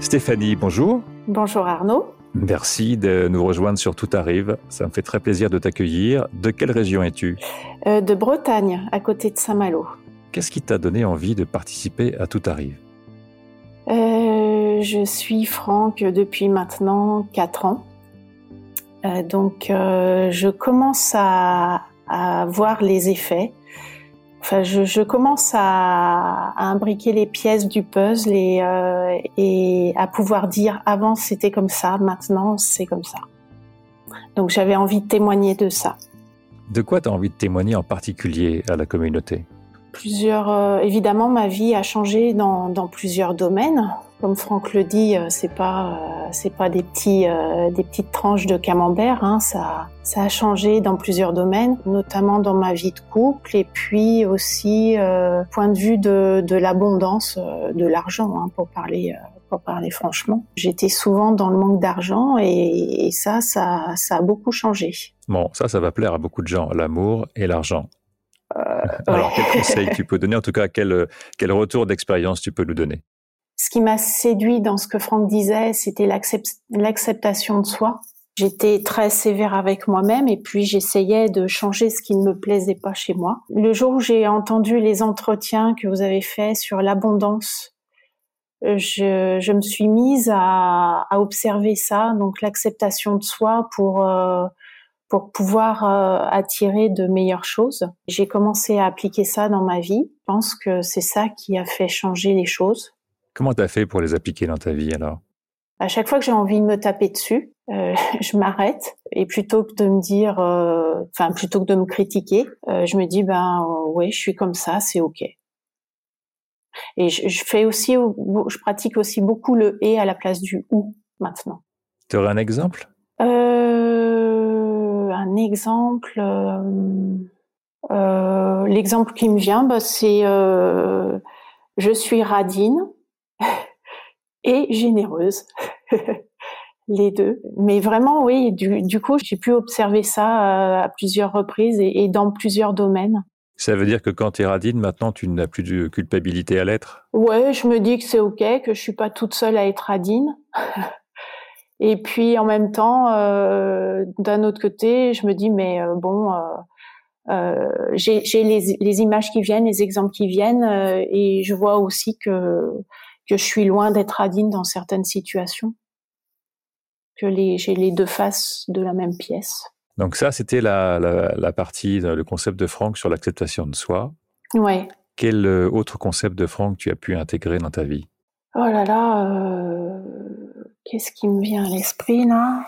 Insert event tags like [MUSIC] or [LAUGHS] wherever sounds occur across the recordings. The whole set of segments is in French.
Stéphanie, bonjour. Bonjour Arnaud. Merci de nous rejoindre sur Tout Arrive. Ça me fait très plaisir de t'accueillir. De quelle région es-tu? Euh, De Bretagne, à côté de Saint-Malo. Qu'est-ce qui t'a donné envie de participer à Tout Arrive? Euh, Je suis Franck depuis maintenant 4 ans. Euh, donc je commence à, à voir les effets Enfin, je, je commence à, à, imbriquer les pièces du puzzle et, euh, et à pouvoir dire avant c'était comme ça, maintenant c'est comme ça. Donc j'avais envie de témoigner de ça. De quoi tu as envie de témoigner en particulier à la communauté? Plusieurs, euh, évidemment, ma vie a changé dans, dans plusieurs domaines. Comme Franck le dit, euh, c'est pas euh, c'est pas des petits des petites tranches de camembert. Hein, ça ça a changé dans plusieurs domaines, notamment dans ma vie de couple et puis aussi point de vue de, de l'abondance de l'argent hein, pour parler pour parler franchement. J'étais souvent dans le manque d'argent et, et, ça ça ça a beaucoup changé. Bon, ça ça va plaire à beaucoup de gens, l'amour et l'argent. Euh, Alors, quel [LAUGHS] conseil tu peux donner? En tout cas, quel, quel retour d'expérience tu peux nous donner? Ce qui m'a séduit dans ce que Franck disait, c'était l'acceptation de soi. J'étais très sévère avec moi-même et puis j'essayais de changer ce qui ne me plaisait pas chez moi. Le jour où j'ai entendu les entretiens que vous avez faits sur l'abondance, je, je, me suis mise à, à observer ça, donc l'acceptation de soi pour euh, pour pouvoir euh, attirer de meilleures choses. J'ai commencé à appliquer ça dans ma vie. Je pense que c'est ça qui a fait changer les choses. Comment tu as fait pour les appliquer dans ta vie alors? À chaque fois que j'ai envie de me taper dessus, euh, [LAUGHS] je m'arrête et plutôt que de me dire, euh, enfin plutôt que de me critiquer, euh, je me dis ben oui, je suis comme ça, c'est ok. Et je, je, fais aussi, je pratique aussi beaucoup le et à la place du ou maintenant. Tu aurais un exemple? Un exemple. L'exemple qui me vient, bah, c'est je suis radine et généreuse. [LAUGHS] les deux. Mais vraiment, oui, du, du coup, j'ai pu observer ça à plusieurs reprises et, et, dans plusieurs domaines. Ça veut dire que quand tu es radine, maintenant, tu n'as plus de culpabilité à l'être? Ouais, je me dis que c'est OK, que je suis pas toute seule à être radine. [LAUGHS] Et puis en même temps, euh, d'un autre côté, je me dis mais euh, bon, euh, euh j'ai les, les, images qui viennent, les exemples qui viennent, euh, et je vois aussi que que je suis loin d'être radine dans certaines situations, que les j'ai les deux faces de la même pièce. Donc ça, c'était la, la, la, partie, le concept de Franck sur l'acceptation de soi. Ouais. Quel autre concept de Franck tu as pu intégrer dans ta vie? Oh là là. Qu'est-ce qui me vient à l'esprit là?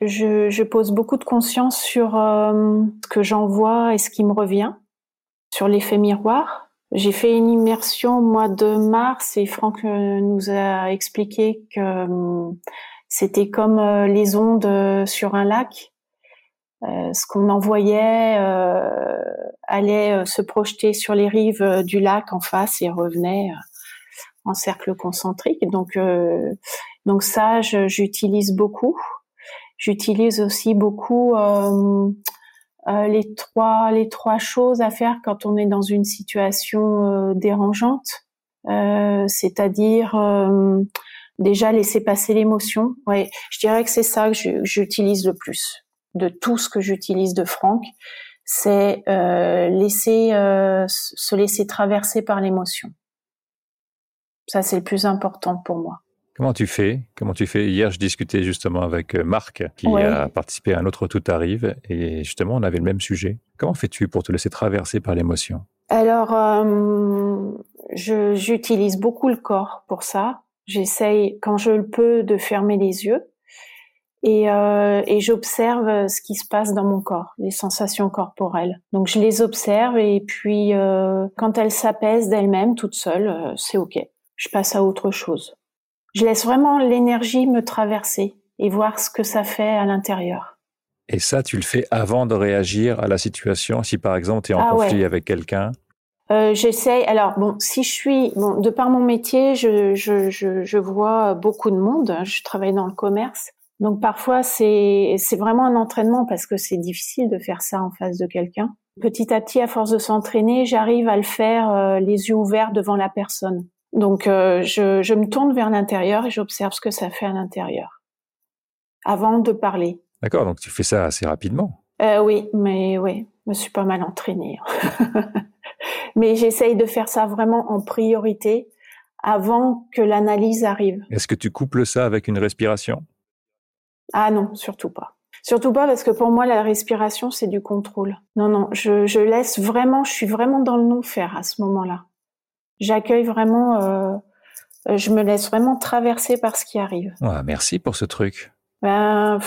Je, je, pose beaucoup de conscience sur euh, ce que j'envoie et ce qui me revient, sur l'effet miroir. J'ai fait une immersion au mois de mars et Franck euh, nous a expliqué que euh, c'était comme euh, les ondes sur un lac. ce qu'on envoyait allait se projeter sur les rives du lac en face et revenait en cercle concentrique. Donc donc ça, j'utilise beaucoup. J'utilise aussi beaucoup euh, euh, les trois les trois choses à faire quand on est dans une situation euh, dérangeante, euh, c'est-à-dire euh, déjà laisser passer l'émotion. Ouais, je dirais que c'est ça que j'utilise le plus de tout ce que j'utilise de Franck, c'est laisser se laisser traverser par l'émotion. Ça, c'est le plus important pour moi. Comment tu fais? Comment tu fais? Hier, je discutais justement avec euh, Marc, qui ouais. a participé à un autre Tout arrive, et justement, on avait le même sujet. Comment fais-tu pour te laisser traverser par l'émotion? Alors, euh, j'utilise beaucoup le corps pour ça. J'essaye, quand je le peux, de fermer les yeux. Et, euh, et j'observe ce qui se passe dans mon corps, les sensations corporelles. Donc je les observe et puis euh, quand elles s'apaisent d'elles-mêmes, toutes seules, euh, c'est ok. Je passe à autre chose. Je laisse vraiment l'énergie me traverser et voir ce que ça fait à l'intérieur. Et ça, tu le fais avant de réagir à la situation, si par exemple tu es en ah conflit ouais. avec quelqu'un? Euh, J'essaye. Alors bon, si je suis, bon, de par mon métier, je, je, je, je, vois beaucoup de monde. Je travaille dans le commerce, donc parfois c'est c'est vraiment un entraînement parce que c'est difficile de faire ça en face de quelqu'un. Petit à petit, à force de s'entraîner, j'arrive à le faire euh, les yeux ouverts devant la personne Donc, euh, je, je, me tourne vers l'intérieur et j'observe ce que ça fait à l'intérieur avant de parler. D'accord, donc tu fais ça assez rapidement. Euh, oui, mais oui, je me suis pas mal entraînée. [LAUGHS] mais j'essaye de faire ça vraiment en priorité avant que l'analyse arrive. Est-ce que tu couples ça avec une respiration? Ah non, surtout pas. Surtout pas parce que pour moi la respiration c'est du contrôle. Non non, je, je, laisse vraiment, je suis vraiment dans le non faire à ce moment-là. J'accueille vraiment, euh, je me laisse vraiment traverser par ce qui arrive. Ouais, merci pour ce truc. Ben,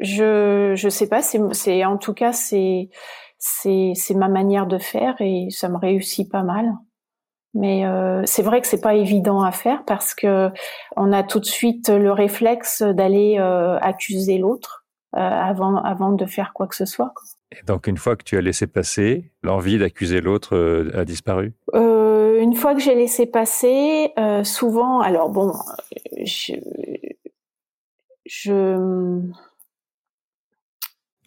je je sais pas, c'est en tout cas c'est c'est c'est ma manière de faire et ça me réussit pas mal. Mais euh, c'est vrai que c'est pas évident à faire parce que on a tout de suite le réflexe d'aller euh, accuser l'autre avant avant de faire quoi que ce soit. Quoi. Et donc une fois que tu as laissé passer, l'envie d'accuser l'autre euh, a disparu? Euh, une fois que j'ai laissé passer, souvent, alors bon, je, je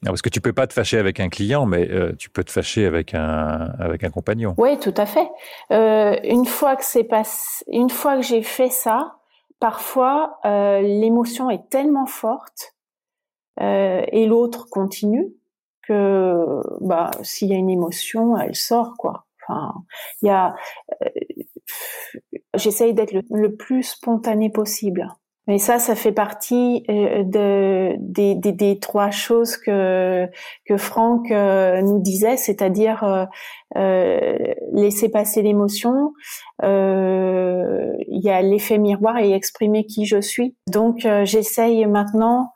non, parce que tu peux pas te fâcher avec un client, mais euh, tu peux te fâcher avec un avec un compagnon. Oui, tout à fait. Euh, une fois que c'est passé, une fois que j'ai fait ça, parfois euh, l'émotion est tellement forte euh, et l'autre continue que bah s'il y a une émotion, elle sort quoi. Enfin, il y a, euh, j'essaye d'être le, plus spontané possible. Mais ça, ça fait partie euh, de, des, des, trois choses que, que Franck euh, nous disait, c'est-à-dire euh, laisser passer l'émotion, il y a l'effet miroir et exprimer qui je suis. Donc, j'essaye maintenant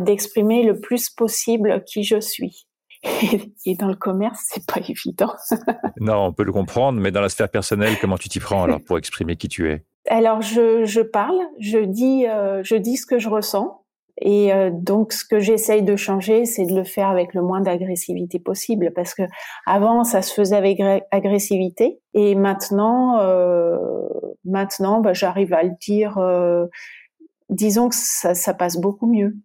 d'exprimer le plus possible qui je suis. [LAUGHS] Et dans le commerce, c'est pas évident. [LAUGHS] non, on peut le comprendre, mais dans la sphère personnelle, comment tu t'y prends alors pour exprimer qui tu es? Alors je, je, parle, je dis, euh, je dis ce que je ressens. Et euh, donc, ce que j'essaye de changer, c'est de le faire avec le moins d'agressivité possible, parce que avant, ça se faisait avec agressivité, et maintenant, euh, maintenant, bah, j'arrive à le dire. Euh, disons que ça, ça, passe beaucoup mieux.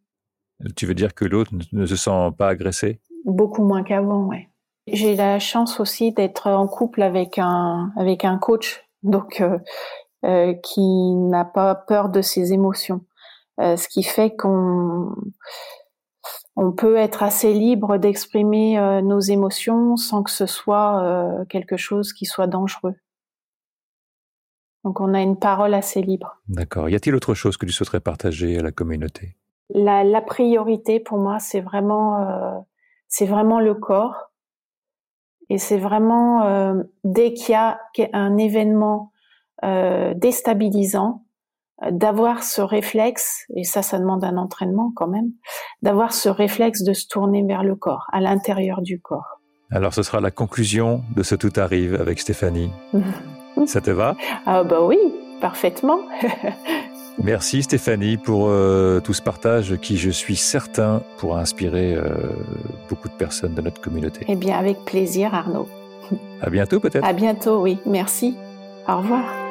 Tu veux dire que l'autre ne se sent pas agressé? Beaucoup moins qu'avant, ouais. J'ai la chance aussi d'être en couple avec un avec un coach, donc euh, euh, qui n'a pas peur de ses émotions, euh, ce qui fait qu'on on peut être assez libre d'exprimer nos émotions sans que ce soit quelque chose qui soit dangereux. Donc on a une parole assez libre. D'accord. Y a-t-il autre chose que tu souhaiterais partager à la communauté? La, la, priorité pour moi, c'est vraiment, euh, c'est vraiment le corps. Et c'est vraiment euh, dès qu'il y a un événement euh, déstabilisant d'avoir ce réflexe, et ça, ça demande un entraînement quand même, d'avoir ce réflexe de se tourner vers le corps, à l'intérieur du corps. Alors, ce sera la conclusion de ce Tout arrive avec Stéphanie. [LAUGHS] ça te va? Ah bah oui, parfaitement. [LAUGHS] Merci Stéphanie pour euh, tout ce partage qui, je suis certain, pourra inspirer euh, beaucoup de personnes de notre communauté. Eh bien, avec plaisir, Arnaud. À bientôt peut-être. À bientôt, oui. Merci. Au revoir.